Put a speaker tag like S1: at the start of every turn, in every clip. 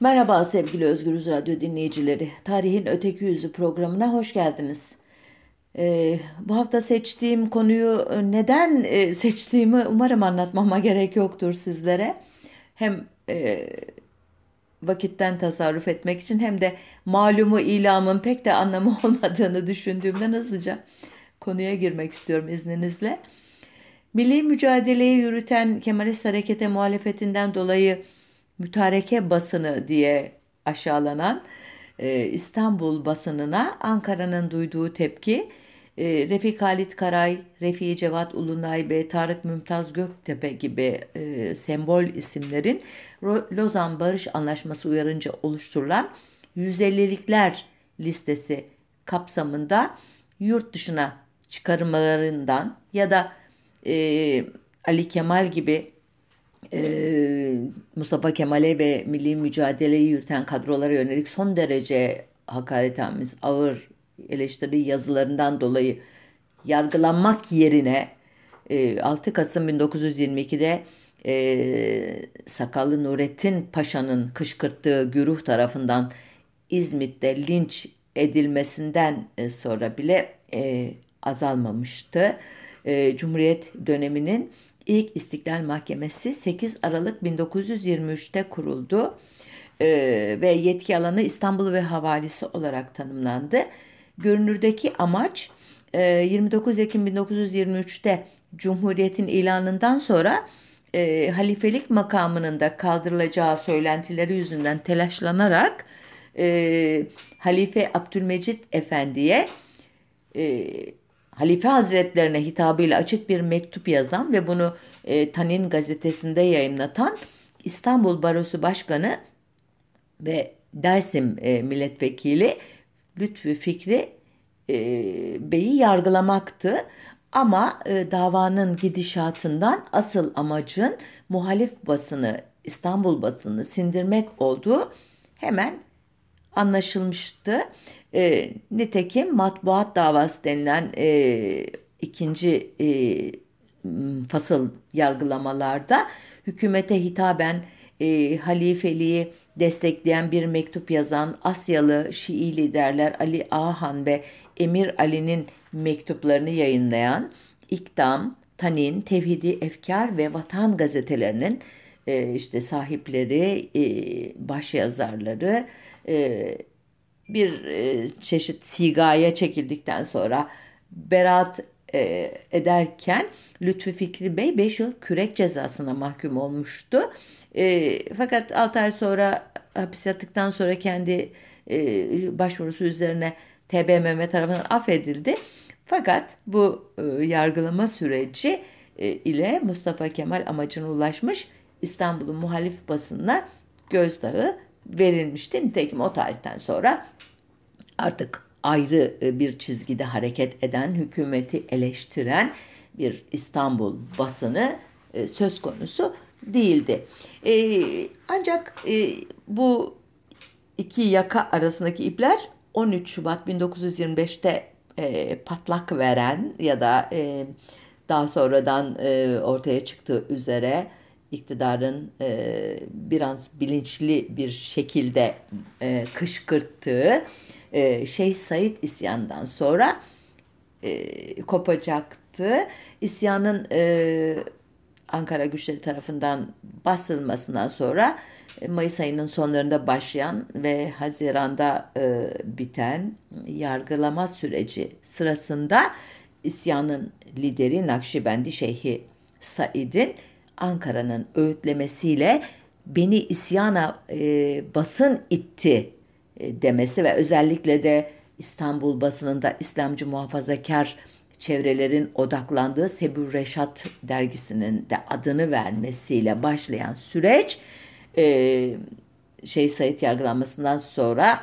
S1: Merhaba sevgili Özgürüz Radyo dinleyicileri. Tarihin Öteki Yüzü programına hoş geldiniz. Ee, bu hafta seçtiğim konuyu neden e, seçtiğimi umarım anlatmama gerek yoktur sizlere. Hem e, vakitten tasarruf etmek için hem de malumu ilamın pek de anlamı olmadığını düşündüğümden hızlıca konuya girmek istiyorum izninizle. Milli mücadeleyi yürüten Kemalist harekete muhalefetinden dolayı mütareke basını diye aşağılanan e, İstanbul basınına Ankara'nın duyduğu tepki e, Refik Halit Karay, Refik Cevat Ulunay ve Tarık Mümtaz Göktepe gibi e, sembol isimlerin Lozan Barış Anlaşması uyarınca oluşturulan 150'likler listesi kapsamında yurt dışına çıkarmalarından ya da e, Ali Kemal gibi e, Mustafa Kemal'e ve milli mücadeleyi yürüten kadrolara yönelik son derece hakaretamiz, ağır eleştiri yazılarından dolayı yargılanmak yerine e, 6 Kasım 1922'de e, Sakallı Nurettin Paşa'nın kışkırttığı güruh tarafından İzmit'te linç edilmesinden e, sonra bile e, azalmamıştı. E, Cumhuriyet döneminin ilk İstiklal Mahkemesi 8 Aralık 1923'te kuruldu e, ve yetki alanı İstanbul ve havalisi olarak tanımlandı. Görünürdeki amaç e, 29 Ekim 1923'te Cumhuriyet'in ilanından sonra e, halifelik makamının da kaldırılacağı söylentileri yüzünden telaşlanarak e, Halife Abdülmecit Efendi'ye e, Halife Hazretlerine hitabıyla açık bir mektup yazan ve bunu e, Tanin gazetesinde yayınlatan İstanbul Barosu Başkanı ve Dersim e, Milletvekili Lütfü Fikri e, Bey'i yargılamaktı. Ama e, davanın gidişatından asıl amacın muhalif basını, İstanbul basını sindirmek olduğu hemen anlaşılmıştı. E, nitekim matbuat davası denilen e, ikinci e, fasıl yargılamalarda hükümete hitaben e, halifeliği destekleyen bir mektup yazan Asyalı Şii liderler Ali Ahan ve Emir Ali'nin mektuplarını yayınlayan İkdam, Tanin, Tevhidi Efkar ve Vatan gazetelerinin e, işte sahipleri, e, başyazarları e, bir e, çeşit sigaya çekildikten sonra beraat e, ederken Lütfü Fikri Bey 5 yıl kürek cezasına mahkum olmuştu. E, fakat 6 ay sonra hapis yattıktan sonra kendi e, başvurusu üzerine TBMM tarafından affedildi. Fakat bu e, yargılama süreci e, ile Mustafa Kemal amacına ulaşmış İstanbul'un muhalif basınına gözdağı verilmişti. Nitekim o tarihten sonra artık ayrı e, bir çizgide hareket eden, hükümeti eleştiren bir İstanbul basını e, söz konusu değildi. E, ancak bu iki yaka arasındaki ipler 13 Şubat 1925'te patlak veren ya da daha sonradan ortaya çıktığı üzere iktidarın e, biraz bilinçli bir şekilde e, kışkırttığı e, Şeyh Said isyanından sonra e, kopacaktı. İsyanın e, Ankara güçleri tarafından bastırılmasından sonra e, Mayıs ayının sonlarında başlayan ve Haziran'da e, biten yargılama süreci sırasında isyanın lideri Nakşibendi Şeyhi Said'in Ankara'nın öğütlemesiyle beni isyana e, basın itti e, demesi ve özellikle de İstanbul basınında İslamcı muhafazakar çevrelerin odaklandığı Sebur Reşat dergisinin de adını vermesiyle başlayan süreç e, şey Sayit yargılanmasından sonra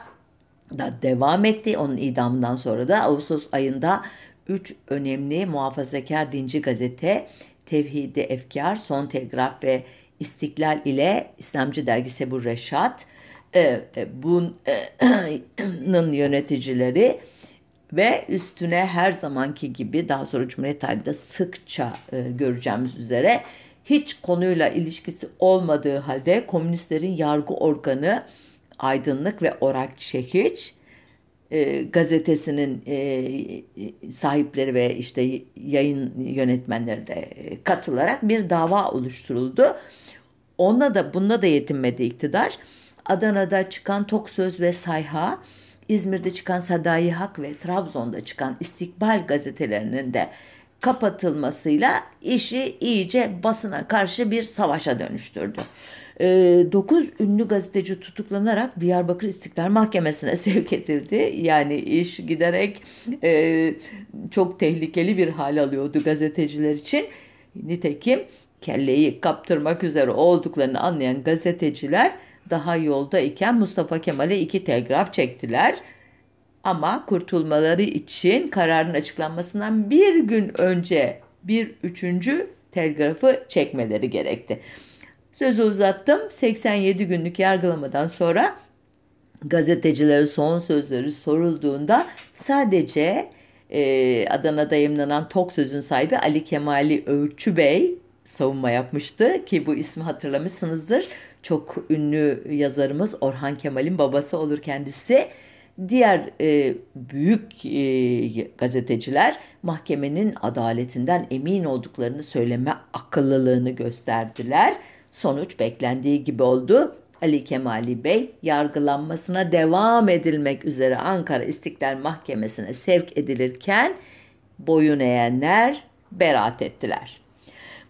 S1: da devam etti. Onun idamından sonra da Ağustos ayında üç önemli muhafazakar dinci gazete Tevhidi Efkar, Son Telgraf ve İstiklal ile İslamcı dergisi bu Reşat, e, e, bunun yöneticileri ve üstüne her zamanki gibi daha sonra Cumhuriyet tarihinde sıkça e, göreceğimiz üzere hiç konuyla ilişkisi olmadığı halde komünistlerin yargı organı Aydınlık ve Orak Çekiç e, gazetesinin e, sahipleri ve işte yayın yönetmenleri de katılarak bir dava oluşturuldu. Onunla da bunda da yetinmedi iktidar. Adana'da çıkan Tok Söz ve Sayha, İzmir'de çıkan Sadayi Hak ve Trabzon'da çıkan İstikbal gazetelerinin de kapatılmasıyla işi iyice basına karşı bir savaşa dönüştürdü. 9 ee, ünlü gazeteci tutuklanarak Diyarbakır İstiklal Mahkemesi'ne sevk edildi. Yani iş giderek e, çok tehlikeli bir hal alıyordu gazeteciler için. Nitekim kelleyi kaptırmak üzere olduklarını anlayan gazeteciler daha yolda iken Mustafa Kemal'e iki telgraf çektiler. Ama kurtulmaları için kararın açıklanmasından bir gün önce bir üçüncü telgrafı çekmeleri gerekti. Sözü uzattım. 87 günlük yargılamadan sonra gazetecilere son sözleri sorulduğunda sadece e, Adana'da yayınlanan Tok Söz'ün sahibi Ali Kemali Öğütçü Bey savunma yapmıştı ki bu ismi hatırlamışsınızdır. Çok ünlü yazarımız Orhan Kemal'in babası olur kendisi. Diğer e, büyük e, gazeteciler mahkemenin adaletinden emin olduklarını söyleme akıllılığını gösterdiler. Sonuç beklendiği gibi oldu. Ali Kemali Bey yargılanmasına devam edilmek üzere Ankara İstiklal Mahkemesi'ne sevk edilirken boyun eğenler beraat ettiler.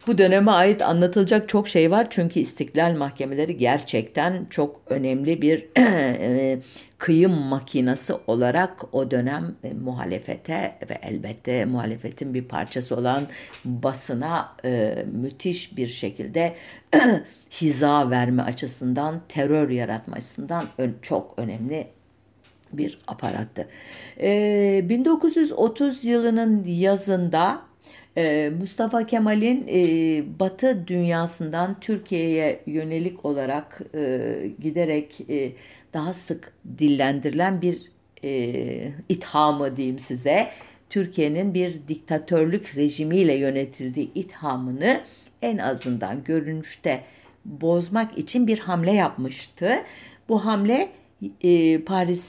S1: Bu döneme ait anlatılacak çok şey var çünkü istiklal mahkemeleri gerçekten çok önemli bir e, kıyım makinası olarak o dönem e, muhalefete ve elbette muhalefetin bir parçası olan basına e, müthiş bir şekilde hiza verme açısından, terör yaratma açısından çok önemli bir aparattı. 1930 yılının yazında Mustafa Kemal'in e, Batı dünyasından Türkiye'ye yönelik olarak e, giderek e, daha sık dillendirilen bir ithamı diyeyim size. Türkiye'nin bir diktatörlük rejimiyle yönetildiği ithamını en azından görünüşte bozmak için bir hamle yapmıştı. Bu hamle Paris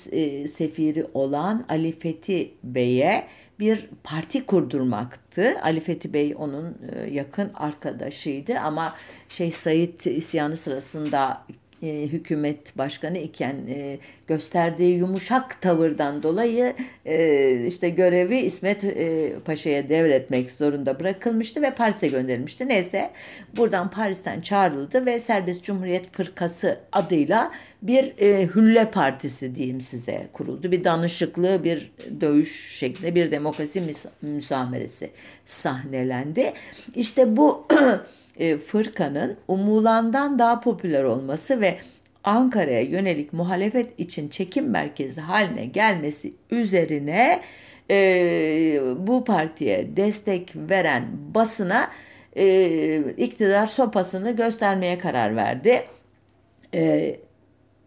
S1: sefiri olan Ali Fethi Bey'e bir parti kurdurmaktı. Ali Fethi Bey onun e, yakın arkadaşıydı ama Şeyh Said isyanı sırasında e, hükümet başkanı iken e, gösterdiği yumuşak tavırdan dolayı e, işte görevi İsmet e, Paşa'ya devretmek zorunda bırakılmıştı ve Paris'e gönderilmişti. Neyse buradan Paris'ten çağrıldı ve Serbest Cumhuriyet Fırkası adıyla bir e, hülle partisi diyeyim size kuruldu. Bir danışıklı, bir dövüş şeklinde bir demokrasi müsameresi sahnelendi. İşte bu e, fırkanın umulandan daha popüler olması ve Ankara'ya yönelik muhalefet için çekim merkezi haline gelmesi üzerine e, bu partiye destek veren basına e, iktidar sopasını göstermeye karar verdi. E,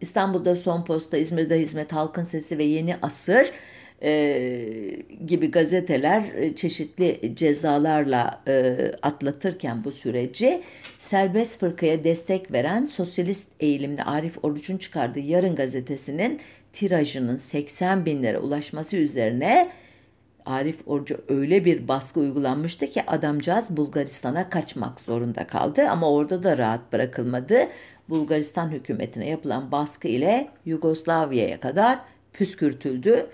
S1: İstanbul'da Son Posta, İzmir'de Hizmet Halkın Sesi ve Yeni Asır e, gibi gazeteler e, çeşitli cezalarla e, atlatırken bu süreci serbest fırkaya destek veren sosyalist eğilimli Arif Oruç'un çıkardığı Yarın gazetesinin tirajının 80 binlere ulaşması üzerine Arif Oruç'a öyle bir baskı uygulanmıştı ki adamcağız Bulgaristan'a kaçmak zorunda kaldı ama orada da rahat bırakılmadı. Bulgaristan hükümetine yapılan baskı ile Yugoslavya'ya kadar püskürtüldü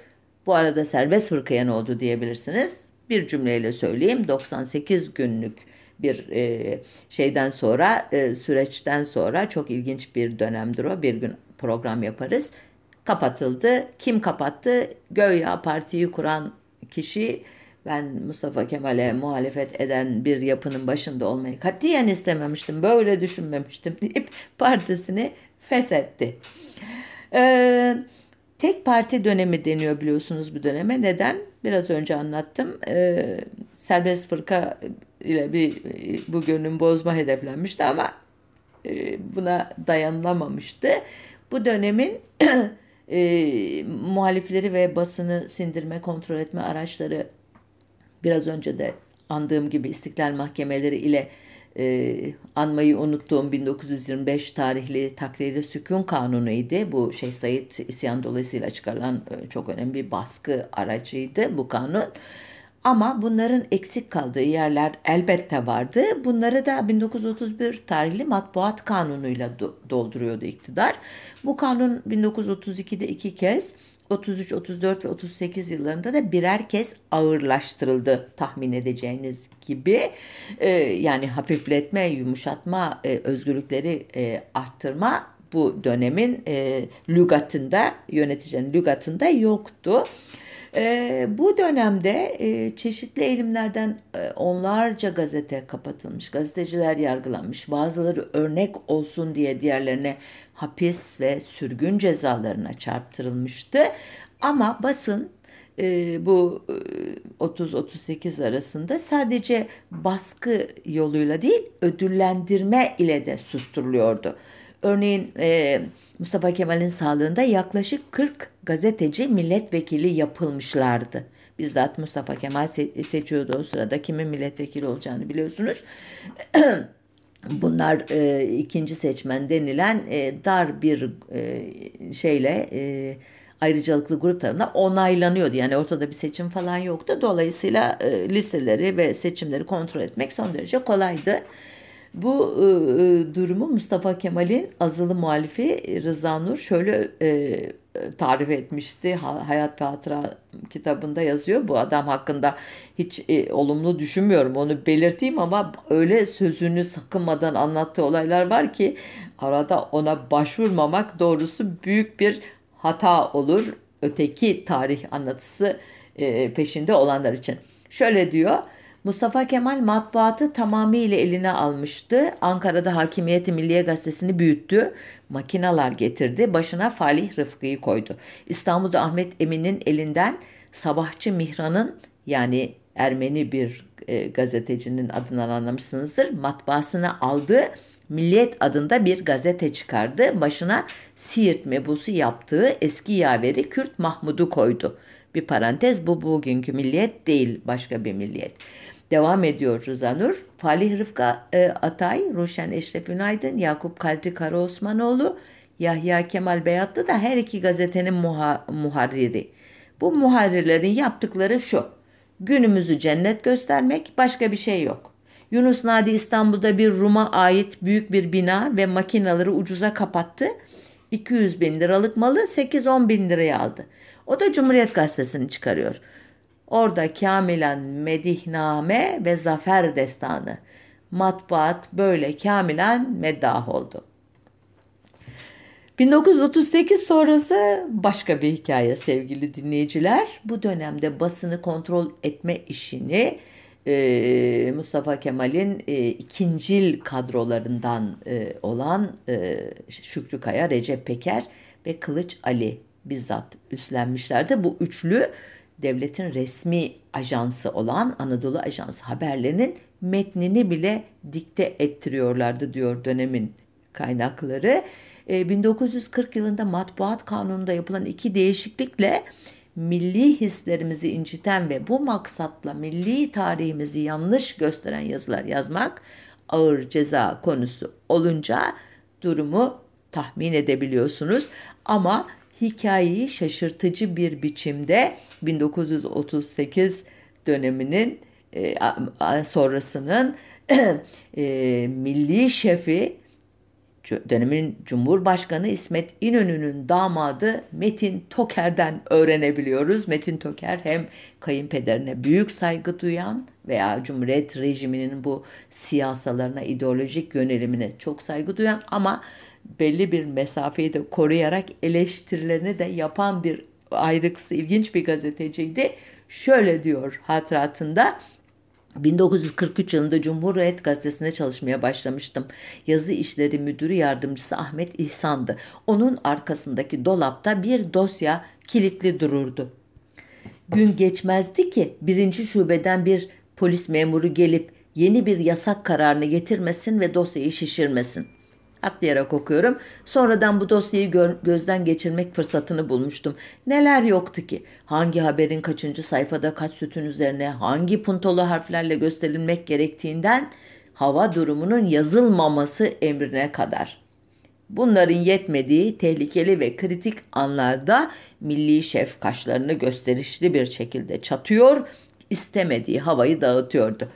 S1: bu arada serbest fırkaya ne oldu diyebilirsiniz. Bir cümleyle söyleyeyim 98 günlük bir e, şeyden sonra e, süreçten sonra çok ilginç bir dönemdir o. Bir gün program yaparız. Kapatıldı. Kim kapattı? Göya partiyi kuran kişi ben Mustafa Kemal'e muhalefet eden bir yapının başında olmayı katiyen istememiştim. Böyle düşünmemiştim deyip partisini feshetti. Eee Tek parti dönemi deniyor biliyorsunuz bu döneme. Neden? Biraz önce anlattım. Ee, serbest fırka ile bir bu gönlün bozma hedeflenmişti ama e, buna dayanılamamıştı. Bu dönemin e, muhalifleri ve basını sindirme, kontrol etme araçları biraz önce de andığım gibi istiklal mahkemeleri ile e, anmayı unuttuğum 1925 tarihli Takriri Sükun Kanunu'ydu. Bu Şeyh Said isyan dolayısıyla çıkarılan e, çok önemli bir baskı aracıydı bu kanun. Ama bunların eksik kaldığı yerler elbette vardı. Bunları da 1931 tarihli matbuat kanunuyla dolduruyordu iktidar. Bu kanun 1932'de iki kez 33, 34 ve 38 yıllarında da birer kez ağırlaştırıldı tahmin edeceğiniz gibi. Ee, yani hafifletme, yumuşatma, e, özgürlükleri e, arttırma bu dönemin e, lügatında, yöneticinin lügatında yoktu. E, bu dönemde e, çeşitli eğilimlerden e, onlarca gazete kapatılmış, gazeteciler yargılanmış, bazıları örnek olsun diye diğerlerine hapis ve sürgün cezalarına çarptırılmıştı. Ama basın e, bu e, 30-38 arasında sadece baskı yoluyla değil ödüllendirme ile de susturuluyordu. Örneğin e, Mustafa Kemal'in sağlığında yaklaşık 40 gazeteci milletvekili yapılmışlardı. Bizzat Mustafa Kemal se- seçiyordu o sırada kimin milletvekili olacağını biliyorsunuz. Bunlar e, ikinci seçmen denilen e, dar bir e, şeyle e, ayrıcalıklı grup tarafından onaylanıyordu. Yani ortada bir seçim falan yoktu. Dolayısıyla e, listeleri ve seçimleri kontrol etmek son derece kolaydı. Bu e, durumu Mustafa Kemal'in azılı muhalifi Rıza Nur şöyle e, tarif etmişti. Hayat ve Hatıra kitabında yazıyor. Bu adam hakkında hiç e, olumlu düşünmüyorum onu belirteyim ama öyle sözünü sakınmadan anlattığı olaylar var ki arada ona başvurmamak doğrusu büyük bir hata olur. Öteki tarih anlatısı e, peşinde olanlar için. Şöyle diyor. Mustafa Kemal matbuatı tamamıyla eline almıştı. Ankara'da Hakimiyeti Milliye Gazetesi'ni büyüttü. Makinalar getirdi. Başına Falih Rıfkı'yı koydu. İstanbul'da Ahmet Emin'in elinden Sabahçı Mihran'ın yani Ermeni bir e, gazetecinin adından anlamışsınızdır. Matbaasını aldı. Milliyet adında bir gazete çıkardı. Başına Siirt mebusu yaptığı eski yaveri Kürt Mahmud'u koydu. Bir parantez bu bugünkü milliyet değil başka bir milliyet. Devam ediyor Rıza Nur. Falih Rıfkı e, Atay, Ruşen Eşref Ünaydın, Yakup Kadri Karaosmanoğlu, Yahya Kemal Beyatlı da her iki gazetenin muha, muharriri. Bu muharrirlerin yaptıkları şu. Günümüzü cennet göstermek başka bir şey yok. Yunus Nadi İstanbul'da bir Rum'a ait büyük bir bina ve makinaları ucuza kapattı. 200 bin liralık malı 8-10 bin liraya aldı. O da Cumhuriyet Gazetesi'ni çıkarıyor. Orada kamilen medihname ve zafer destanı. Matbuat böyle kamilen meddah oldu. 1938 sonrası başka bir hikaye sevgili dinleyiciler. Bu dönemde basını kontrol etme işini e, Mustafa Kemal'in e, ikincil kadrolarından e, olan e, Şükrü Kaya, Recep Peker ve Kılıç Ali bizzat üstlenmişlerdi. Bu üçlü devletin resmi ajansı olan Anadolu Ajansı haberlerinin metnini bile dikte ettiriyorlardı diyor dönemin kaynakları. E, 1940 yılında matbuat kanununda yapılan iki değişiklikle milli hislerimizi inciten ve bu maksatla milli tarihimizi yanlış gösteren yazılar yazmak ağır ceza konusu olunca durumu tahmin edebiliyorsunuz. Ama hikayeyi şaşırtıcı bir biçimde 1938 döneminin e, sonrasının e, milli şefi dönemin Cumhurbaşkanı İsmet İnönü'nün damadı Metin Toker'den öğrenebiliyoruz. Metin Toker hem kayınpederine büyük saygı duyan veya Cumhuriyet rejiminin bu siyasalarına, ideolojik yönelimine çok saygı duyan ama belli bir mesafeyi de koruyarak eleştirilerini de yapan bir ayrıksı ilginç bir gazeteciydi. Şöyle diyor hatıratında 1943 yılında Cumhuriyet Gazetesi'nde çalışmaya başlamıştım. Yazı işleri müdürü yardımcısı Ahmet İhsan'dı. Onun arkasındaki dolapta bir dosya kilitli dururdu. Gün geçmezdi ki birinci şubeden bir polis memuru gelip yeni bir yasak kararını getirmesin ve dosyayı şişirmesin atlayarak okuyorum. Sonradan bu dosyayı gö- gözden geçirmek fırsatını bulmuştum. Neler yoktu ki? Hangi haberin kaçıncı sayfada kaç sütun üzerine hangi puntolu harflerle gösterilmek gerektiğinden hava durumunun yazılmaması emrine kadar. Bunların yetmediği tehlikeli ve kritik anlarda milli şef kaşlarını gösterişli bir şekilde çatıyor, istemediği havayı dağıtıyordu.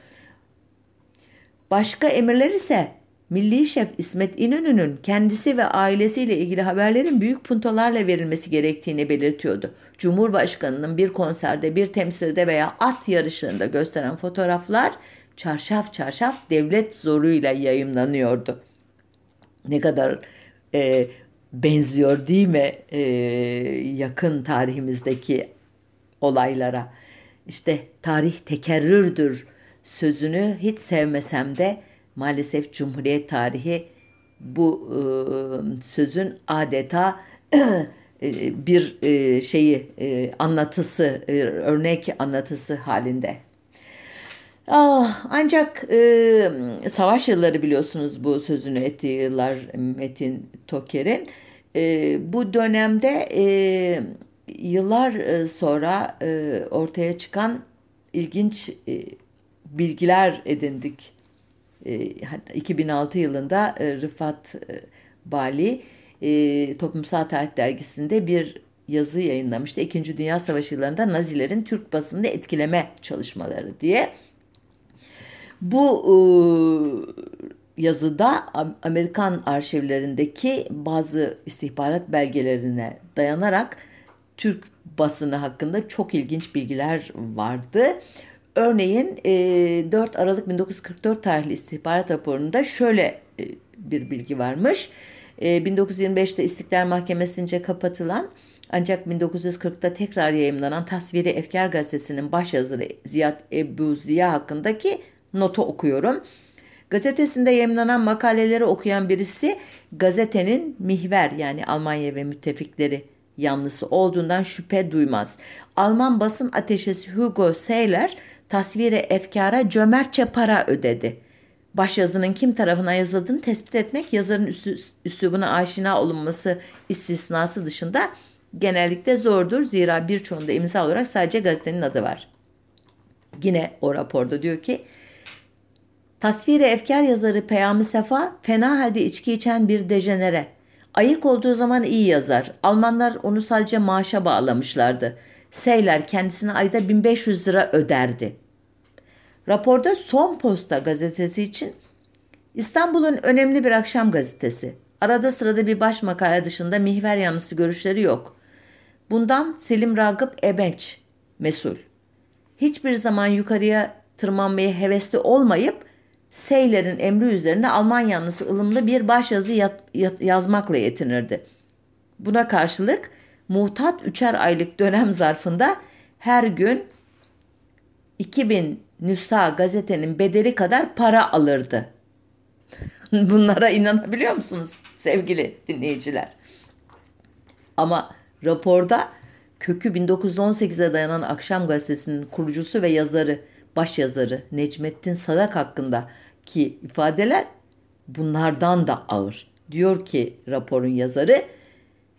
S1: Başka emirler ise Milli Şef İsmet İnönü'nün kendisi ve ailesiyle ilgili haberlerin büyük puntolarla verilmesi gerektiğini belirtiyordu. Cumhurbaşkanının bir konserde, bir temsilde veya at yarışlarında gösteren fotoğraflar çarşaf çarşaf devlet zoruyla yayımlanıyordu. Ne kadar e, benziyor değil mi e, yakın tarihimizdeki olaylara. İşte tarih tekerrürdür sözünü hiç sevmesem de maalesef Cumhuriyet tarihi bu e, sözün adeta e, bir e, şeyi e, anlatısı, e, örnek anlatısı halinde. Ah, ancak e, savaş yılları biliyorsunuz bu sözünü ettiği yıllar Metin Toker'in. E, bu dönemde e, yıllar e, sonra e, ortaya çıkan ilginç e, bilgiler edindik. E, 2006 yılında e, Rıfat e, Bali e, Toplumsal Tarih Dergisi'nde bir yazı yayınlamıştı. İkinci Dünya Savaşı yıllarında Nazilerin Türk basını etkileme çalışmaları diye. Bu e, yazıda Amerikan arşivlerindeki bazı istihbarat belgelerine dayanarak Türk basını hakkında çok ilginç bilgiler vardı. Örneğin 4 Aralık 1944 tarihli istihbarat raporunda şöyle bir bilgi varmış. 1925'te İstiklal Mahkemesi'nce kapatılan ancak 1940'ta tekrar yayımlanan Tasviri Efkar Gazetesi'nin başyazarı Ziyad Ebu Ziya hakkındaki notu okuyorum. Gazetesinde yayınlanan makaleleri okuyan birisi gazetenin mihver yani Almanya ve müttefikleri yanlısı olduğundan şüphe duymaz. Alman basın ateşesi Hugo Seyler tasvire efkara cömertçe para ödedi. Başyazının kim tarafından yazıldığını tespit etmek yazarın üstü, üslubuna aşina olunması istisnası dışında genellikle zordur. Zira birçoğunda imza olarak sadece gazetenin adı var. Yine o raporda diyor ki Tasviri efkar yazarı Peyami Sefa fena halde içki içen bir dejenere. Ayık olduğu zaman iyi yazar. Almanlar onu sadece maaşa bağlamışlardı. Seyler kendisine ayda 1500 lira öderdi. Raporda Son Posta gazetesi için İstanbul'un önemli bir akşam gazetesi. Arada sırada bir baş makale dışında mihver yanlısı görüşleri yok. Bundan Selim Ragıp Ebenç mesul. Hiçbir zaman yukarıya tırmanmaya hevesli olmayıp Seyler'in emri üzerine Alman yanlısı ılımlı bir başyazı yat, yazmakla yetinirdi. Buna karşılık muhtat üçer aylık dönem zarfında her gün 2000 nüsha gazetenin bedeli kadar para alırdı. Bunlara inanabiliyor musunuz sevgili dinleyiciler? Ama raporda kökü 1918'e dayanan Akşam Gazetesi'nin kurucusu ve yazarı, baş yazarı Necmettin Sadak hakkında ki ifadeler bunlardan da ağır. Diyor ki raporun yazarı,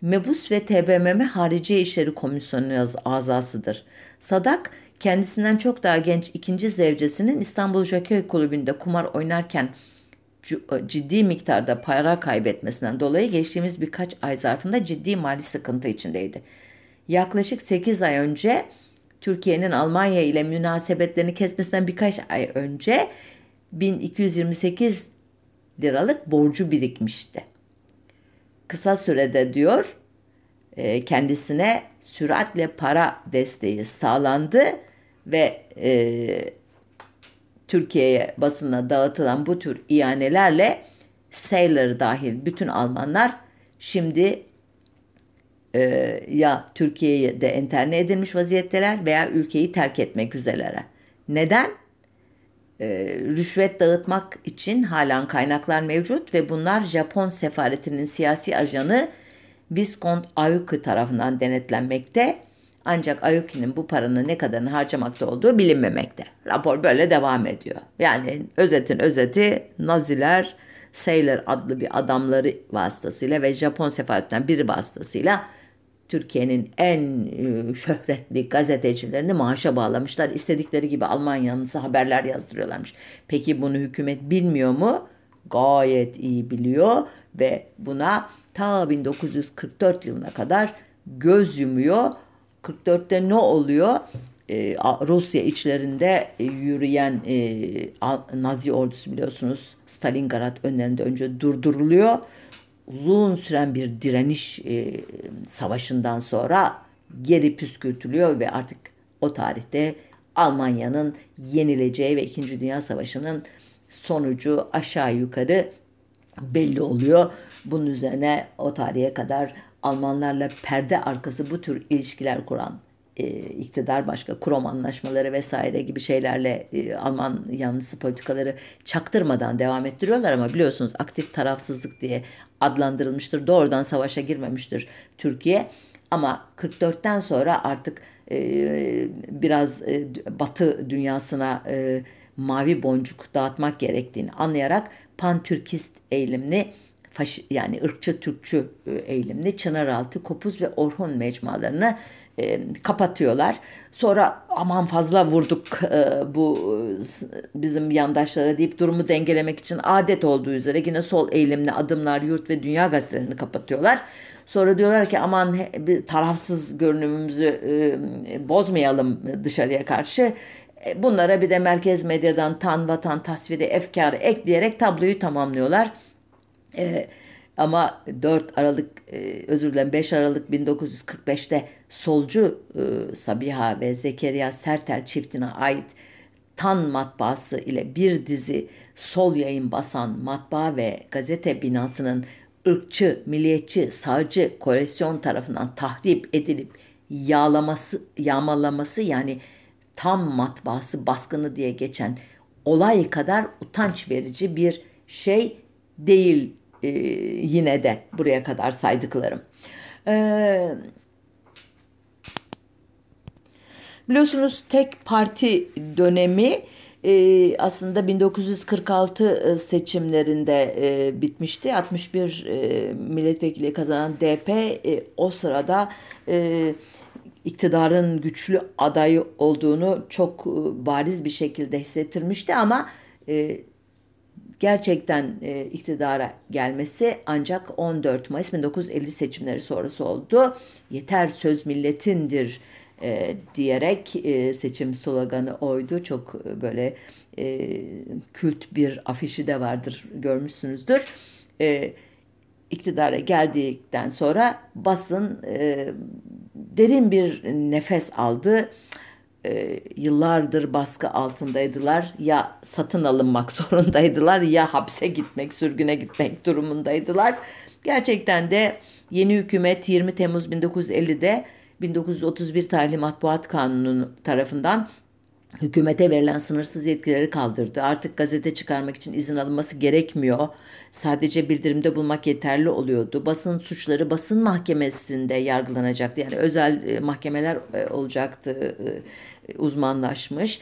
S1: Mebus ve TBMM Hariciye İşleri Komisyonu azasıdır. Sadak kendisinden çok daha genç ikinci zevcesinin İstanbul Jockey Kulübü'nde kumar oynarken ciddi miktarda para kaybetmesinden dolayı geçtiğimiz birkaç ay zarfında ciddi mali sıkıntı içindeydi. Yaklaşık 8 ay önce Türkiye'nin Almanya ile münasebetlerini kesmesinden birkaç ay önce 1228 liralık borcu birikmişti. Kısa sürede diyor e, kendisine süratle para desteği sağlandı ve e, Türkiye'ye basına dağıtılan bu tür ihanelerle Sailor dahil bütün Almanlar şimdi e, ya Türkiye'ye de enterne edilmiş vaziyetteler veya ülkeyi terk etmek üzereler. Neden? E, rüşvet dağıtmak için halen kaynaklar mevcut ve bunlar Japon sefaretinin siyasi ajanı Viskont Ayuki tarafından denetlenmekte ancak Ayuki'nin bu paranın ne kadarını harcamakta olduğu bilinmemekte. Rapor böyle devam ediyor. Yani özetin özeti Naziler Sailor adlı bir adamları vasıtasıyla ve Japon sefaretinden biri vasıtasıyla Türkiye'nin en e, şöhretli gazetecilerini maaşa bağlamışlar. İstedikleri gibi Almanya'nın haberler yazdırıyorlarmış. Peki bunu hükümet bilmiyor mu? Gayet iyi biliyor ve buna ta 1944 yılına kadar göz yumuyor. 44'te ne oluyor? Ee, Rusya içlerinde e, yürüyen e, Nazi ordusu biliyorsunuz Stalingrad önlerinde önce durduruluyor uzun süren bir direniş e, savaşından sonra geri püskürtülüyor ve artık o tarihte Almanya'nın yenileceği ve İkinci Dünya Savaşı'nın sonucu aşağı yukarı belli oluyor. Bunun üzerine o tarihe kadar Almanlarla perde arkası bu tür ilişkiler kuran e, iktidar başka kurum anlaşmaları vesaire gibi şeylerle e, Alman yanlısı politikaları çaktırmadan devam ettiriyorlar ama biliyorsunuz aktif tarafsızlık diye adlandırılmıştır. Doğrudan savaşa girmemiştir Türkiye. Ama 44'ten sonra artık e, biraz e, Batı dünyasına mavi boncuk dağıtmak gerektiğini anlayarak pan-Türkist eğilimli yani ırkçı Türkçü eğilimli Çınaraltı, Kopuz ve Orhun mecmualarını e, kapatıyorlar. Sonra aman fazla vurduk e, bu bizim yandaşlara deyip durumu dengelemek için adet olduğu üzere yine sol eğilimli adımlar yurt ve dünya gazetelerini kapatıyorlar. Sonra diyorlar ki aman tarafsız görünümümüzü e, bozmayalım dışarıya karşı. E, bunlara bir de merkez medyadan tan, vatan, tasviri, efkarı ekleyerek tabloyu tamamlıyorlar. Evet ama 4 Aralık e, özür dilerim 5 Aralık 1945'te solcu e, Sabiha ve Zekeriya Sertel çiftine ait Tan matbaası ile bir dizi sol yayın basan matbaa ve gazete binasının ırkçı, milliyetçi, sağcı koalisyon tarafından tahrip edilip yağlaması, yağmalaması yani tam matbaası baskını diye geçen olay kadar utanç verici bir şey değil e, yine de buraya kadar saydıklarım. E, biliyorsunuz tek parti dönemi e, aslında 1946 e, seçimlerinde e, bitmişti. 61 e, milletvekili kazanan DP e, o sırada e, iktidarın güçlü adayı olduğunu çok e, bariz bir şekilde hissettirmişti ama e, gerçekten e, iktidara gelmesi ancak 14 Mayıs 1950 seçimleri sonrası oldu. Yeter söz milletindir e, diyerek e, seçim sloganı oydu. Çok e, böyle e, kült bir afişi de vardır görmüşsünüzdür. E, iktidara geldikten sonra basın e, derin bir nefes aldı yıllardır baskı altındaydılar. Ya satın alınmak zorundaydılar ya hapse gitmek, sürgüne gitmek durumundaydılar. Gerçekten de yeni hükümet 20 Temmuz 1950'de 1931 tarihli Matbuat Kanunu tarafından hükümete verilen sınırsız yetkileri kaldırdı. Artık gazete çıkarmak için izin alınması gerekmiyor. Sadece bildirimde bulmak yeterli oluyordu. Basın suçları basın mahkemesinde yargılanacaktı. Yani özel e, mahkemeler e, olacaktı e, uzmanlaşmış.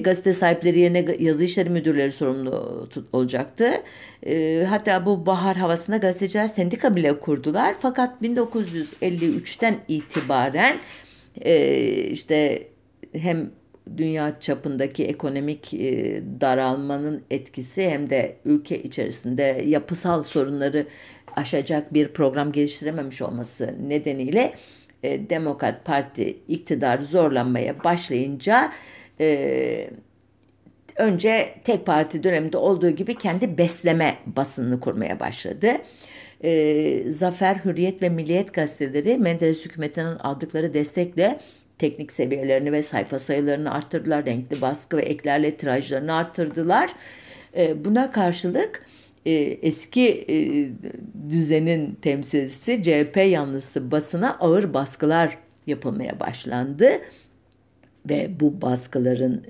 S1: gazete sahipleri yerine yazı işleri müdürleri sorumlu olacaktı. hatta bu bahar havasında gazeteciler sendika bile kurdular. Fakat 1953'ten itibaren işte hem dünya çapındaki ekonomik e, daralmanın etkisi hem de ülke içerisinde yapısal sorunları aşacak bir program geliştirememiş olması nedeniyle e, Demokrat Parti iktidar zorlanmaya başlayınca e, önce tek parti döneminde olduğu gibi kendi besleme basınını kurmaya başladı. E, Zafer, Hürriyet ve Milliyet gazeteleri Menderes hükümetinin aldıkları destekle teknik seviyelerini ve sayfa sayılarını arttırdılar. Renkli baskı ve eklerle tirajlarını arttırdılar. E, buna karşılık e, eski e, düzenin temsilcisi CHP yanlısı basına ağır baskılar yapılmaya başlandı. Ve bu baskıların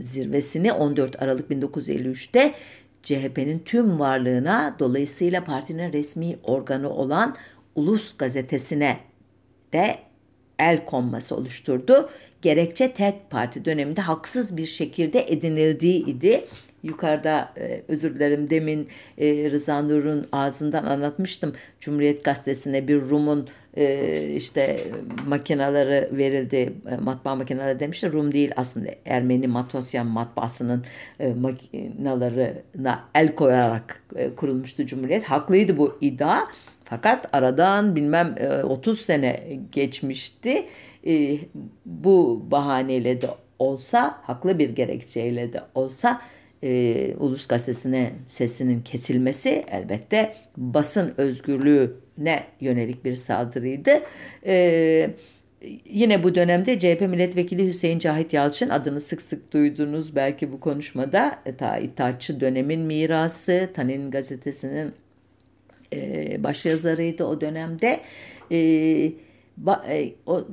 S1: zirvesini 14 Aralık 1953'te CHP'nin tüm varlığına dolayısıyla partinin resmi organı olan Ulus gazetesine de el konması oluşturdu. Gerekçe tek parti döneminde haksız bir şekilde edinildiği idi. yukarıda e, özür dilerim demin e, Rıza Nur'un ağzından anlatmıştım. Cumhuriyet Gazetesi'ne bir Rum'un e, işte makinaları verildi. E, matbaa makineleri demişti. Rum değil aslında Ermeni Matosyan matbaasının makinalarına el koyarak kurulmuştu Cumhuriyet. Haklıydı bu iddia. Fakat aradan bilmem 30 e, sene geçmişti. E, bu bahaneyle de olsa, haklı bir gerekçeyle de olsa e, Ulus Gazetesi'ne sesinin kesilmesi elbette basın özgürlüğüne yönelik bir saldırıydı. Yine bu dönemde CHP milletvekili Hüseyin Cahit Yalçın adını sık sık duydunuz belki bu konuşmada. Ta İttihatçı dönemin mirası, Tanin gazetesinin e, başyazarıydı o dönemde. E, ba, e, o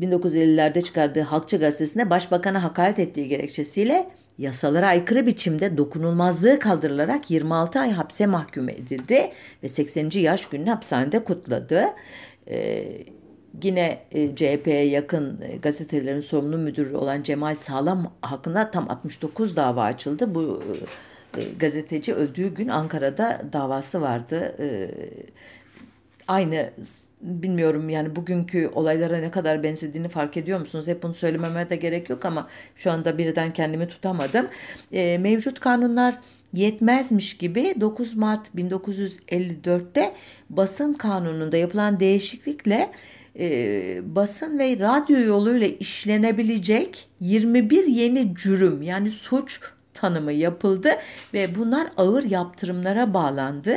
S1: 1950'lerde çıkardığı Halkçı gazetesinde başbakana hakaret ettiği gerekçesiyle yasalara aykırı biçimde dokunulmazlığı kaldırılarak 26 ay hapse mahkum edildi ve 80. yaş gününü hapishanede kutladı. Ee, yine e, CHP'ye yakın e, gazetelerin sorumlu müdürü olan Cemal Sağlam hakkında tam 69 dava açıldı. Bu e, gazeteci öldüğü gün Ankara'da davası vardı. E, aynı bilmiyorum yani bugünkü olaylara ne kadar benzediğini fark ediyor musunuz? Hep bunu söylememe de gerek yok ama şu anda birden kendimi tutamadım. E, mevcut kanunlar yetmezmiş gibi 9 Mart 1954'te basın kanununda yapılan değişiklikle e, basın ve radyo yoluyla işlenebilecek 21 yeni cürüm yani suç tanımı yapıldı ve bunlar ağır yaptırımlara bağlandı.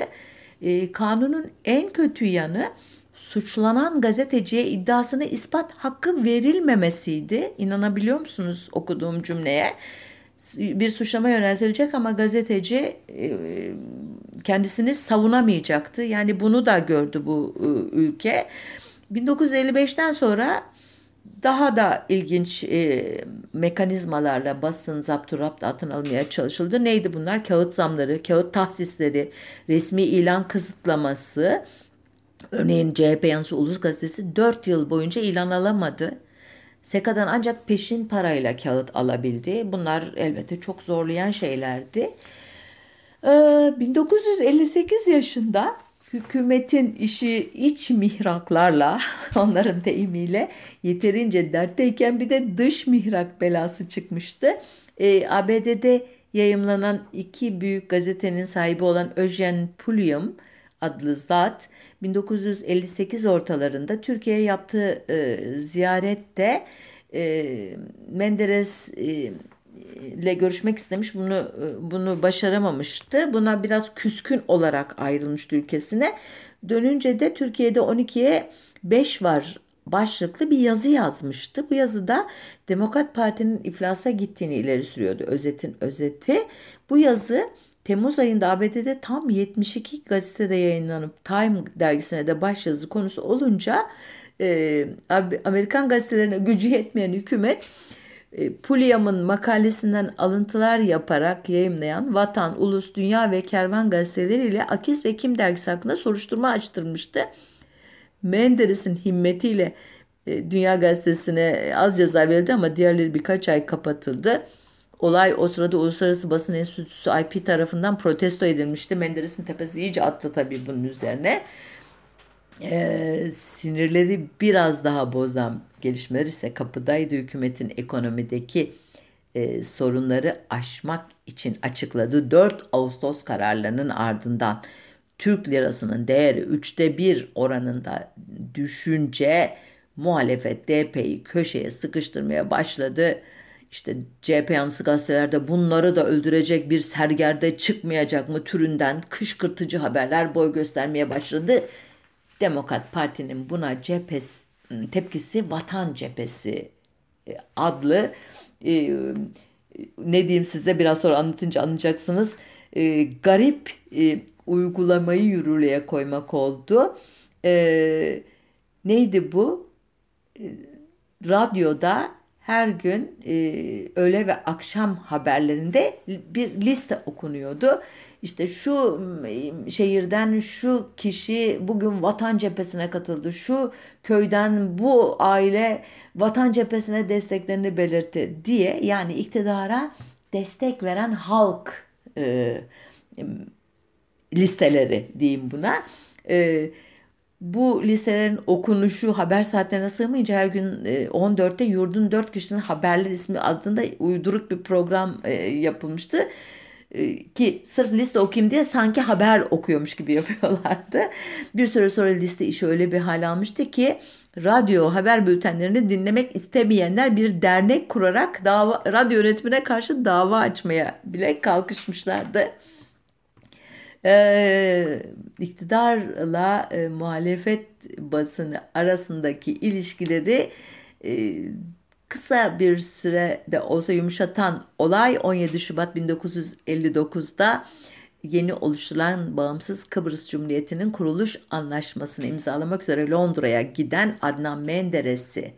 S1: E, kanunun en kötü yanı suçlanan gazeteciye iddiasını ispat hakkı verilmemesiydi. İnanabiliyor musunuz okuduğum cümleye? Bir suçlama yöneltilecek ama gazeteci e, kendisini savunamayacaktı. Yani bunu da gördü bu e, ülke. 1955'ten sonra daha da ilginç e, mekanizmalarla basın zapturapt altın almaya çalışıldı. Neydi bunlar? Kağıt zamları, kağıt tahsisleri, resmi ilan kısıtlaması. Örneğin CHP yanlısı Ulus Gazetesi 4 yıl boyunca ilan alamadı. SEKA'dan ancak peşin parayla kağıt alabildi. Bunlar elbette çok zorlayan şeylerdi. Ee, 1958 yaşında hükümetin işi iç mihraklarla onların deyimiyle yeterince dertteyken bir de dış mihrak belası çıkmıştı. E, ABD'de yayımlanan iki büyük gazetenin sahibi olan Eugene Pulliam adlı zat 1958 ortalarında Türkiye'ye yaptığı e, ziyarette e, Menderes e, ile görüşmek istemiş. Bunu e, bunu başaramamıştı. Buna biraz küskün olarak ayrılmıştı ülkesine. Dönünce de Türkiye'de 12'ye 5 var başlıklı bir yazı yazmıştı. Bu yazıda Demokrat Parti'nin iflasa gittiğini ileri sürüyordu. Özetin özeti. Bu yazı Temmuz ayında ABD'de tam 72 gazetede yayınlanıp Time dergisine de başyazı konusu olunca e, Amerikan gazetelerine gücü yetmeyen hükümet e, Puliyam'ın makalesinden alıntılar yaparak yayımlayan Vatan, Ulus, Dünya ve Kervan gazeteleriyle Akis ve Kim dergisi hakkında soruşturma açtırmıştı. Menderes'in himmetiyle e, Dünya gazetesine az ceza verildi ama diğerleri birkaç ay kapatıldı. Olay o sırada Uluslararası Basın Enstitüsü IP tarafından protesto edilmişti. Menderes'in tepesi iyice attı tabii bunun üzerine. Ee, sinirleri biraz daha bozan gelişmeler ise kapıdaydı hükümetin ekonomideki e, sorunları aşmak için açıkladığı 4 Ağustos kararlarının ardından Türk lirasının değeri üçte bir oranında düşünce muhalefet DP'yi köşeye sıkıştırmaya başladı. İşte CHP yanlısı gazetelerde bunları da öldürecek bir sergerde çıkmayacak mı türünden kışkırtıcı haberler boy göstermeye başladı. Demokrat Parti'nin buna cephesi, tepkisi Vatan Cephesi e, adlı e, ne diyeyim size biraz sonra anlatınca anlayacaksınız. E, garip e, uygulamayı yürürlüğe koymak oldu. E, neydi bu? E, radyoda her gün e, öğle ve akşam haberlerinde bir liste okunuyordu. İşte şu şehirden şu kişi bugün vatan cephesine katıldı. Şu köyden bu aile vatan cephesine desteklerini belirtti diye yani iktidara destek veren halk e, listeleri diyeyim buna. E, bu listelerin okunuşu haber saatlerine sığmayınca her gün 14'te Yurdun 4 Kişinin Haberler ismi adında uyduruk bir program yapılmıştı ki sırf liste okuyayım diye sanki haber okuyormuş gibi yapıyorlardı. Bir süre sonra liste işi öyle bir hal almıştı ki radyo haber bültenlerini dinlemek istemeyenler bir dernek kurarak dava, radyo yönetimine karşı dava açmaya bile kalkışmışlardı. Ee, iktidarla e, muhalefet basını arasındaki ilişkileri e, kısa bir sürede olsa yumuşatan olay 17 Şubat 1959'da yeni oluşturulan Bağımsız Kıbrıs Cumhuriyeti'nin kuruluş anlaşmasını imzalamak üzere Londra'ya giden Adnan Menderes'i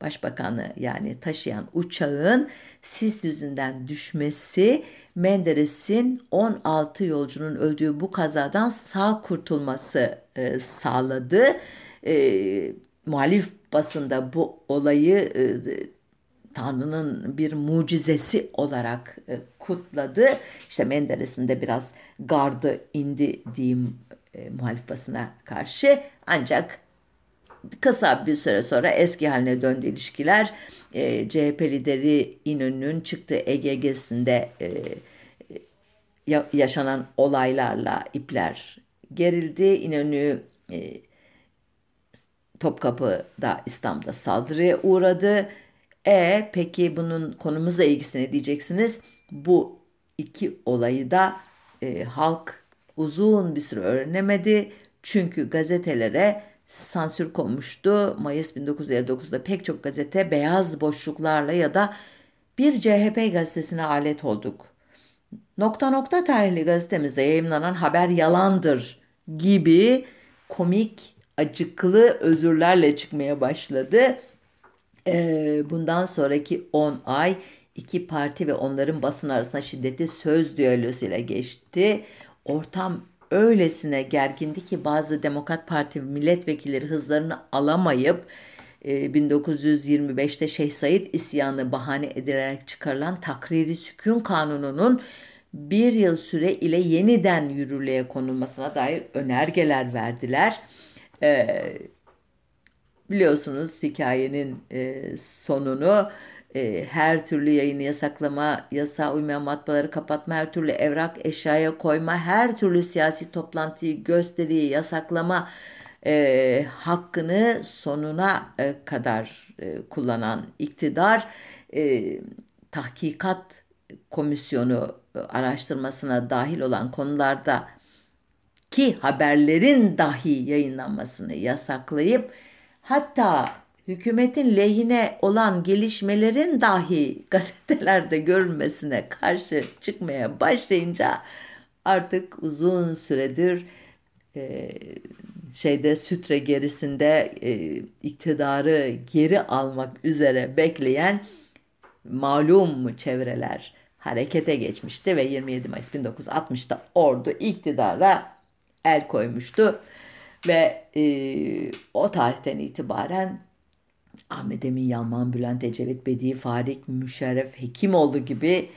S1: başbakanı yani taşıyan uçağın sis yüzünden düşmesi Menderes'in 16 yolcunun öldüğü bu kazadan sağ kurtulması e, sağladı. E, muhalif basında bu olayı e, Tanrı'nın bir mucizesi olarak e, kutladı. İşte Menderes'in de biraz gardı indi diyeyim e, muhalif basına karşı. Ancak kısa bir süre sonra eski haline döndü ilişkiler. E, CHP lideri İnönü'nün çıktığı EGG'sinde e, ya, yaşanan olaylarla ipler gerildi. İnönü e, Topkapı'da İstanbul'da saldırıya uğradı. E peki bunun konumuzla ilgisi ne diyeceksiniz? Bu iki olayı da e, halk uzun bir süre öğrenemedi. Çünkü gazetelere sansür konmuştu. Mayıs 1959'da pek çok gazete beyaz boşluklarla ya da bir CHP gazetesine alet olduk. Nokta nokta tarihli gazetemizde yayınlanan haber yalandır gibi komik, acıklı özürlerle çıkmaya başladı. Ee, bundan sonraki 10 ay iki parti ve onların basın arasında şiddetli söz düellosuyla geçti. Ortam öylesine gergindi ki bazı Demokrat Parti milletvekilleri hızlarını alamayıp 1925'te e, Şeyh Said isyanı bahane edilerek çıkarılan takriri sükun kanununun bir yıl süre ile yeniden yürürlüğe konulmasına dair önergeler verdiler. Ee, biliyorsunuz hikayenin e, sonunu e, her türlü yayını yasaklama, yasa uymayan matbaaları kapatma, her türlü evrak eşyaya koyma, her türlü siyasi toplantıyı, gösteriyi yasaklama e, hakkını sonuna e, kadar e, kullanan iktidar e, tahkikat komisyonu e, araştırmasına dahil olan konularda ki haberlerin dahi yayınlanmasını yasaklayıp hatta hükümetin lehine olan gelişmelerin dahi gazetelerde görülmesine karşı çıkmaya başlayınca artık uzun süredir e, şeyde sütre gerisinde e, iktidarı geri almak üzere bekleyen malum çevreler harekete geçmişti ve 27 Mayıs 1960'da ordu iktidara el koymuştu ve e, o tarihten itibaren Ahmet Emin Yalman, Bülent Ecevit, Bedi Farik, Müşerref Hekimoğlu gibi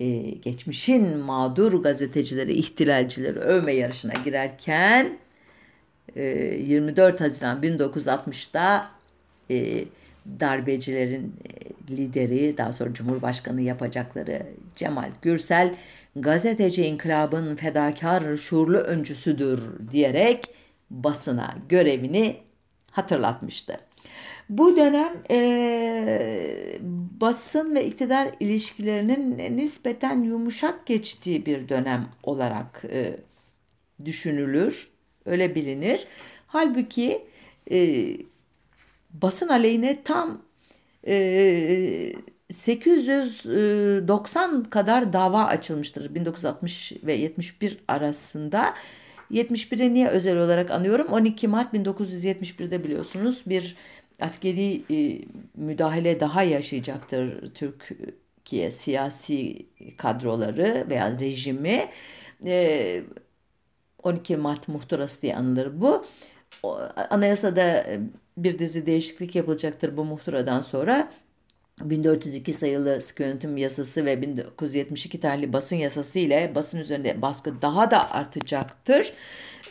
S1: e, geçmişin mağdur gazetecileri, ihtilalcileri övme yarışına girerken e, 24 Haziran 1960'da e, darbecilerin e, lideri, daha sonra Cumhurbaşkanı yapacakları Cemal Gürsel, gazeteci inkılabın fedakar şuurlu öncüsüdür diyerek basına görevini hatırlatmıştı. Bu dönem e, basın ve iktidar ilişkilerinin nispeten yumuşak geçtiği bir dönem olarak e, düşünülür, öyle bilinir. Halbuki e, basın aleyhine tam e, 890 kadar dava açılmıştır 1960 ve 71 arasında. 71'i niye özel olarak anıyorum? 12 Mart 1971'de biliyorsunuz bir askeri e, müdahale daha yaşayacaktır Türkiye siyasi kadroları veya rejimi. E, 12 Mart muhtırası diye anılır bu. O, anayasada bir dizi değişiklik yapılacaktır bu muhtıradan sonra. 1402 sayılı sıkı yönetim yasası ve 1972 tarihli basın yasası ile basın üzerinde baskı daha da artacaktır.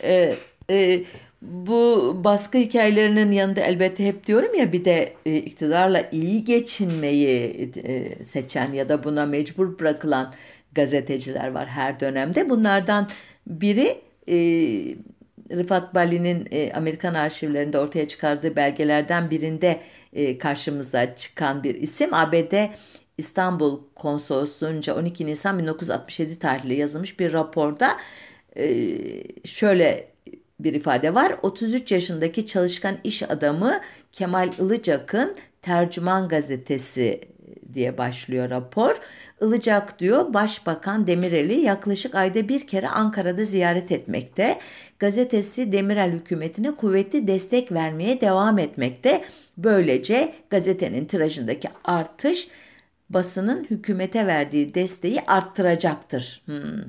S1: Ee, e, bu baskı hikayelerinin yanında elbette hep diyorum ya bir de e, iktidarla iyi geçinmeyi e, seçen ya da buna mecbur bırakılan gazeteciler var her dönemde. Bunlardan biri e, Rıfat Bali'nin e, Amerikan arşivlerinde ortaya çıkardığı belgelerden birinde karşımıza çıkan bir isim. ABD İstanbul Konsolosluğunca 12 Nisan 1967 tarihli yazılmış bir raporda şöyle bir ifade var. 33 yaşındaki çalışkan iş adamı Kemal Ilıcak'ın Tercüman Gazetesi diye başlıyor rapor. Ilıcak diyor Başbakan Demirel'i yaklaşık ayda bir kere Ankara'da ziyaret etmekte. Gazetesi Demirel hükümetine kuvvetli destek vermeye devam etmekte. Böylece gazetenin tirajındaki artış basının hükümete verdiği desteği arttıracaktır. Hmm.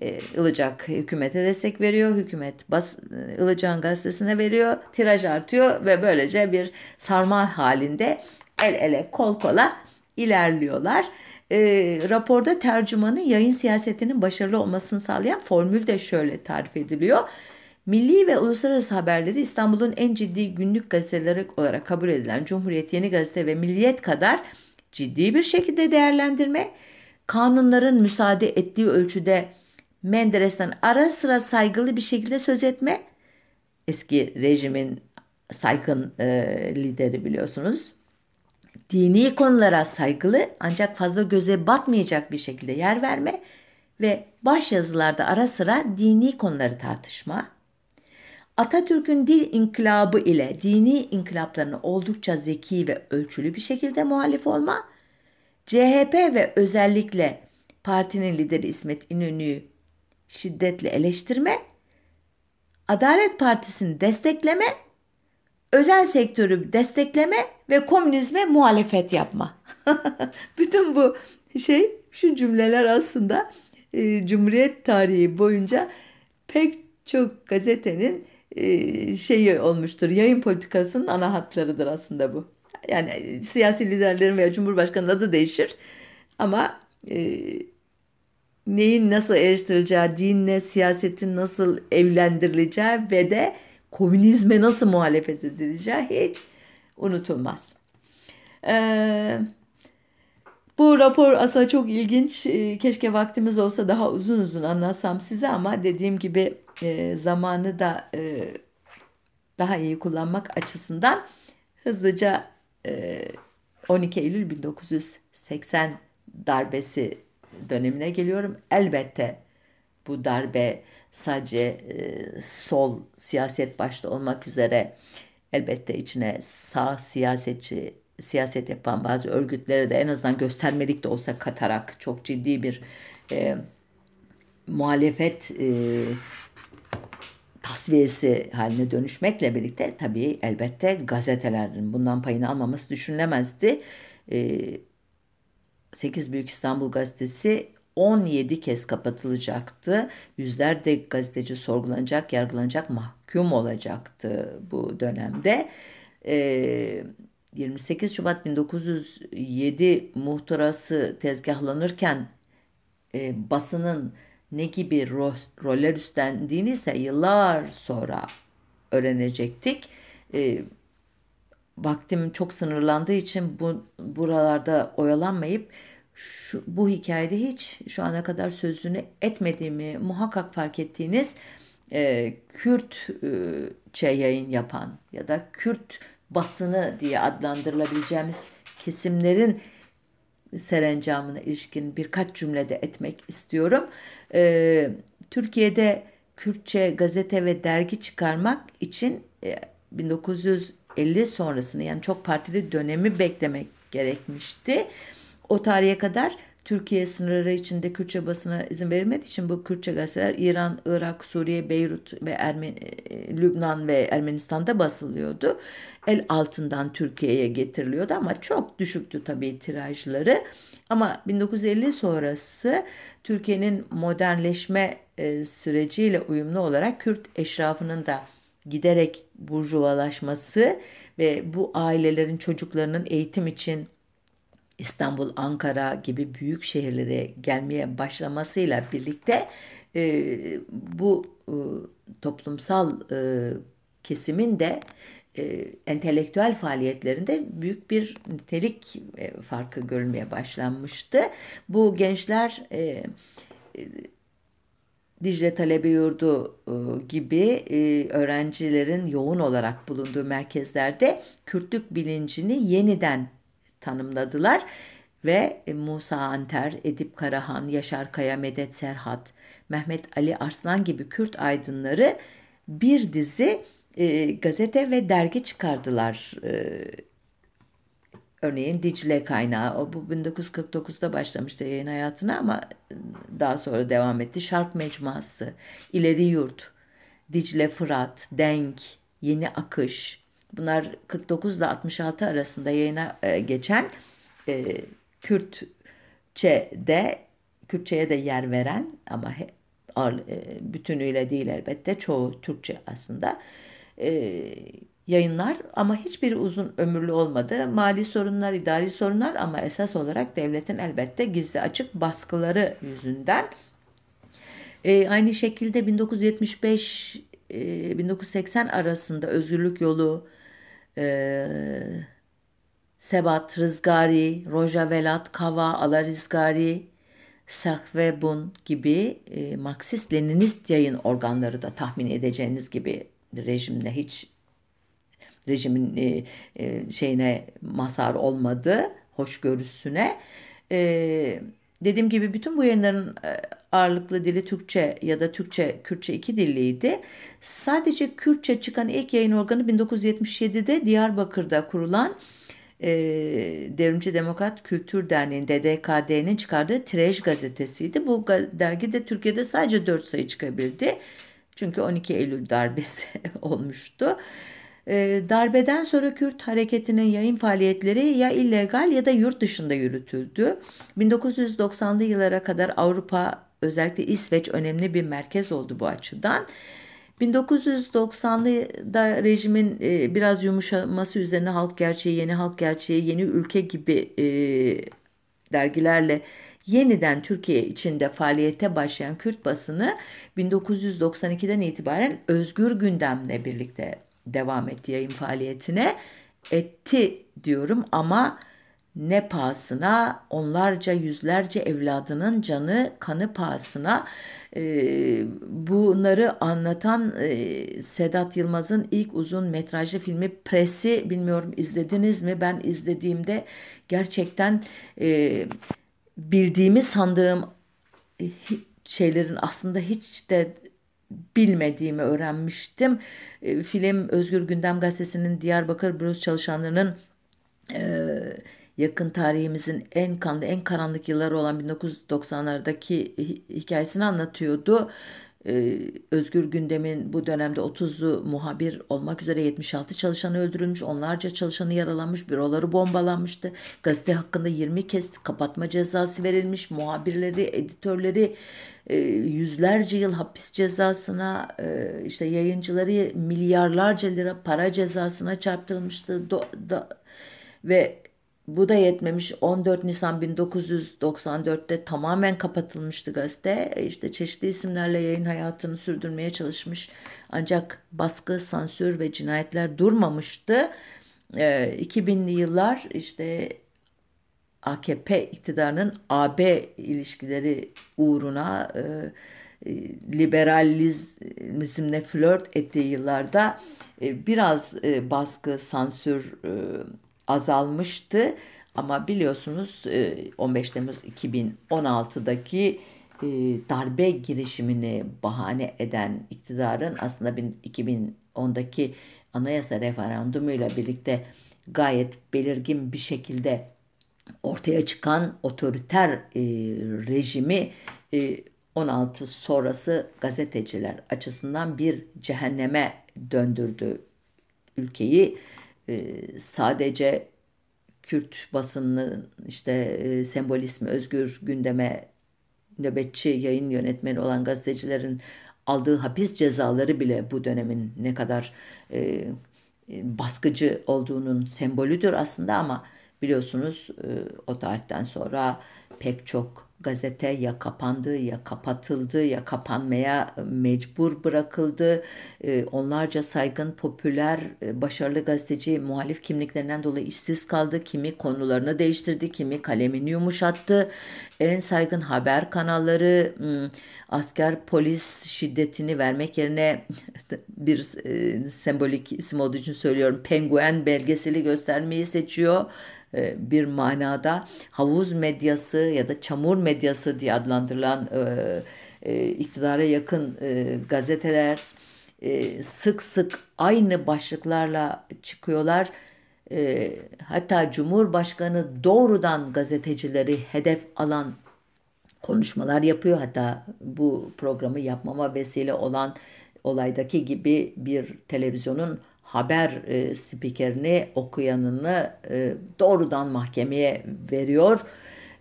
S1: E, Ilıcak hükümete destek veriyor. Hükümet bas, Ilıcak'ın gazetesine veriyor. Tiraj artıyor ve böylece bir sarmal halinde el ele kol kola ilerliyorlar. E, raporda tercümanın yayın siyasetinin başarılı olmasını sağlayan formül de şöyle tarif ediliyor. Milli ve uluslararası haberleri İstanbul'un en ciddi günlük gazeteleri olarak kabul edilen Cumhuriyet, Yeni Gazete ve Milliyet kadar ciddi bir şekilde değerlendirme, kanunların müsaade ettiği ölçüde Menderes'ten ara sıra saygılı bir şekilde söz etme, eski rejimin saygın e, lideri biliyorsunuz, dini konulara saygılı ancak fazla göze batmayacak bir şekilde yer verme ve baş yazılarda ara sıra dini konuları tartışma, Atatürk'ün dil inkılabı ile dini inkılaplarına oldukça zeki ve ölçülü bir şekilde muhalif olma, CHP ve özellikle partinin lideri İsmet İnönü'yü şiddetle eleştirme, Adalet Partisi'ni destekleme, özel sektörü destekleme ve komünizme muhalefet yapma. Bütün bu şey şu cümleler aslında e, Cumhuriyet tarihi boyunca pek çok gazetenin e, şeyi olmuştur. Yayın politikasının ana hatlarıdır aslında bu. Yani siyasi liderlerin veya Cumhurbaşkanı'nın adı değişir. Ama e, neyin nasıl eleştirileceği, dinle siyasetin nasıl evlendirileceği ve de komünizme nasıl muhalefet edileceği hiç unutulmaz. Ee, bu rapor aslında çok ilginç. Ee, keşke vaktimiz olsa daha uzun uzun anlatsam size ama dediğim gibi e, zamanı da e, daha iyi kullanmak açısından hızlıca e, 12 Eylül 1980 darbesi dönemine geliyorum. Elbette bu darbe sadece e, sol siyaset başta olmak üzere elbette içine sağ siyasetçi siyaset yapan bazı örgütlere de en azından göstermelik de olsa katarak çok ciddi bir e, muhalefet e, tasfiyesi haline dönüşmekle birlikte tabii elbette gazetelerin bundan payını almaması düşünülemezdi. E, 8 Büyük İstanbul Gazetesi 17 kez kapatılacaktı. Yüzlerce gazeteci sorgulanacak, yargılanacak, mahkum olacaktı bu dönemde. Ee, 28 Şubat 1907 muhtırası tezgahlanırken e, basının ne gibi ro- roller üstlendiğini ise yıllar sonra öğrenecektik. E, vaktim çok sınırlandığı için bu buralarda oyalanmayıp şu, bu hikayede hiç şu ana kadar sözünü etmediğimi muhakkak fark ettiğiniz e, Kürtçe yayın yapan ya da Kürt basını diye adlandırılabileceğimiz kesimlerin serencamına ilişkin birkaç cümlede etmek istiyorum. E, Türkiye'de Kürtçe gazete ve dergi çıkarmak için e, 1950 sonrasını yani çok partili dönemi beklemek gerekmişti. O tarihe kadar Türkiye sınırları içinde Kürtçe basına izin verilmediği için bu Kürtçe gazeteler İran, Irak, Suriye, Beyrut ve Ermeni, e, Lübnan ve Ermenistan'da basılıyordu. El altından Türkiye'ye getiriliyordu ama çok düşüktü tabii tirajları. Ama 1950 sonrası Türkiye'nin modernleşme e, süreciyle uyumlu olarak Kürt eşrafının da giderek burjuvalaşması ve bu ailelerin çocuklarının eğitim için İstanbul, Ankara gibi büyük şehirlere gelmeye başlamasıyla birlikte e, bu e, toplumsal e, kesimin de e, entelektüel faaliyetlerinde büyük bir nitelik e, farkı görülmeye başlanmıştı. Bu gençler e, e, Dicle Talebe Yurdu e, gibi e, öğrencilerin yoğun olarak bulunduğu merkezlerde Kürtlük bilincini yeniden tanımladılar ve e, Musa Anter, Edip Karahan, Yaşar Kaya, Medet Serhat, Mehmet Ali Arslan gibi Kürt aydınları bir dizi e, gazete ve dergi çıkardılar. E, örneğin Dicle Kaynağı, o bu 1949'da başlamıştı yayın hayatına ama daha sonra devam etti. Şark Mecmuası, İleri Yurt, Dicle Fırat, Denk, Yeni Akış, bunlar 49 ile 66 arasında yayına e, geçen e, Kürtçe'de Kürtçe'ye de yer veren ama he, bütünüyle değil elbette çoğu Türkçe aslında e, yayınlar ama hiçbir uzun ömürlü olmadı. Mali sorunlar, idari sorunlar ama esas olarak devletin elbette gizli açık baskıları yüzünden. E, aynı şekilde 1975 e, 1980 arasında Özgürlük Yolu, e, Sebat Rızgari, Roja Velat, Kava, Ala Rizgari, Serhvebun gibi e, Marksist-Leninist yayın organları da tahmin edeceğiniz gibi rejimle hiç rejimin e, e, şeyine mazhar olmadı, hoşgörüsüne. E, dediğim gibi bütün bu yayınların e, ağırlıklı dili Türkçe ya da Türkçe, Kürtçe iki dilliydi. Sadece Kürtçe çıkan ilk yayın organı 1977'de Diyarbakır'da kurulan e, Devrimci Demokrat Kültür Derneği DDKD'nin çıkardığı Trej gazetesiydi. Bu dergi de Türkiye'de sadece 4 sayı çıkabildi. Çünkü 12 Eylül darbesi olmuştu. E, darbeden sonra Kürt hareketinin yayın faaliyetleri ya illegal ya da yurt dışında yürütüldü. 1990'lı yıllara kadar Avrupa özellikle İsveç önemli bir merkez oldu bu açıdan. 1990'da rejimin e, biraz yumuşaması üzerine Halk Gerçeği, Yeni Halk Gerçeği, Yeni Ülke gibi e, dergilerle yeniden Türkiye içinde faaliyete başlayan Kürt basını 1992'den itibaren Özgür Gündem'le birlikte devam etti yayın faaliyetine. Etti diyorum ama ne pahasına? Onlarca yüzlerce evladının canı kanı pahasına. E, bunları anlatan e, Sedat Yılmaz'ın ilk uzun metrajlı filmi Presi bilmiyorum izlediniz mi? Ben izlediğimde gerçekten e, bildiğimi sandığım e, şeylerin aslında hiç de bilmediğimi öğrenmiştim. E, film Özgür Gündem Gazetesi'nin Diyarbakır Bürosu çalışanlarının e, yakın tarihimizin en kanlı, en karanlık yılları olan 1990'lardaki hikayesini anlatıyordu. Ee, Özgür Gündem'in bu dönemde 30'lu muhabir olmak üzere 76 çalışanı öldürülmüş, onlarca çalışanı yaralanmış, büroları bombalanmıştı. Gazete hakkında 20 kez kapatma cezası verilmiş, muhabirleri, editörleri e, yüzlerce yıl hapis cezasına, e, işte yayıncıları milyarlarca lira para cezasına çarptırılmıştı. Do, da, ve bu da yetmemiş 14 Nisan 1994'te tamamen kapatılmıştı gazete. E, işte çeşitli isimlerle yayın hayatını sürdürmeye çalışmış. Ancak baskı, sansür ve cinayetler durmamıştı. E, 2000'li yıllar işte AKP iktidarının AB ilişkileri uğruna e, e, liberalizmle flört ettiği yıllarda e, biraz e, baskı, sansür e, azalmıştı. Ama biliyorsunuz 15 e, Temmuz 2016'daki e, darbe girişimini bahane eden iktidarın aslında 2010'daki anayasa referandumuyla birlikte gayet belirgin bir şekilde ortaya çıkan otoriter e, rejimi 16 sonrası gazeteciler açısından bir cehenneme döndürdü ülkeyi. Ee, sadece Kürt basınının işte e, sembolizmi özgür gündeme nöbetçi yayın yönetmeni olan gazetecilerin aldığı hapis cezaları bile bu dönemin ne kadar e, baskıcı olduğunun sembolüdür aslında ama Biliyorsunuz e, o tarihten sonra pek çok gazete ya kapandı ya kapatıldı ya kapanmaya mecbur bırakıldı. E, onlarca saygın, popüler, e, başarılı gazeteci muhalif kimliklerinden dolayı işsiz kaldı. Kimi konularını değiştirdi, kimi kalemini yumuşattı. En saygın haber kanalları asker polis şiddetini vermek yerine bir sembolik isim olduğu için söylüyorum penguen belgeseli göstermeyi seçiyor. E, bir manada havuz medyası ya da çamur medyası diye adlandırılan e, e, iktidara yakın gazeteler sık sık aynı başlıklarla çıkıyorlar. hatta Cumhurbaşkanı doğrudan gazetecileri hedef alan konuşmalar yapıyor. Hatta bu programı yapmama vesile olan olaydaki gibi bir televizyonun haber e, spikerini, okuyanını e, doğrudan mahkemeye veriyor.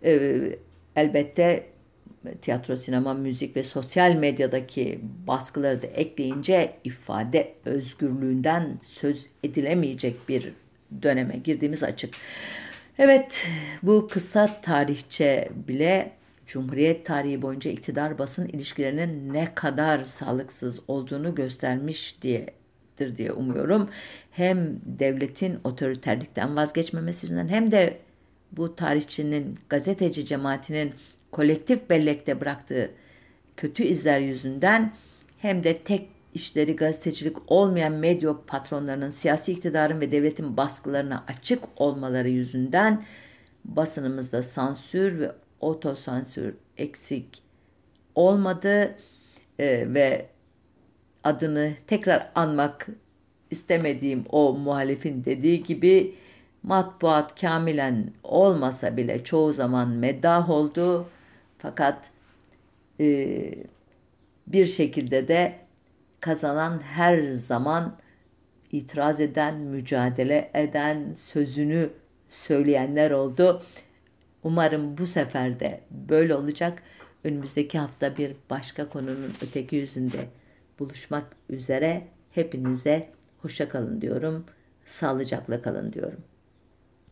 S1: E, elbette tiyatro, sinema, müzik ve sosyal medyadaki baskıları da ekleyince ifade özgürlüğünden söz edilemeyecek bir döneme girdiğimiz açık. Evet, bu kısa tarihçe bile Cumhuriyet tarihi boyunca iktidar basın ilişkilerinin ne kadar sağlıksız olduğunu göstermiş diye olacaktır diye umuyorum. Hem devletin otoriterlikten vazgeçmemesi yüzünden hem de bu tarihçinin, gazeteci cemaatinin kolektif bellekte bıraktığı kötü izler yüzünden hem de tek işleri gazetecilik olmayan medya patronlarının siyasi iktidarın ve devletin baskılarına açık olmaları yüzünden basınımızda sansür ve otosansür eksik olmadı ee, ve adını tekrar anmak istemediğim o muhalifin dediği gibi matbuat kamilen olmasa bile çoğu zaman meddah oldu. Fakat e, bir şekilde de kazanan her zaman itiraz eden, mücadele eden, sözünü söyleyenler oldu. Umarım bu sefer de böyle olacak. Önümüzdeki hafta bir başka konunun öteki yüzünde buluşmak üzere hepinize hoşça kalın diyorum. Sağlıcakla kalın diyorum.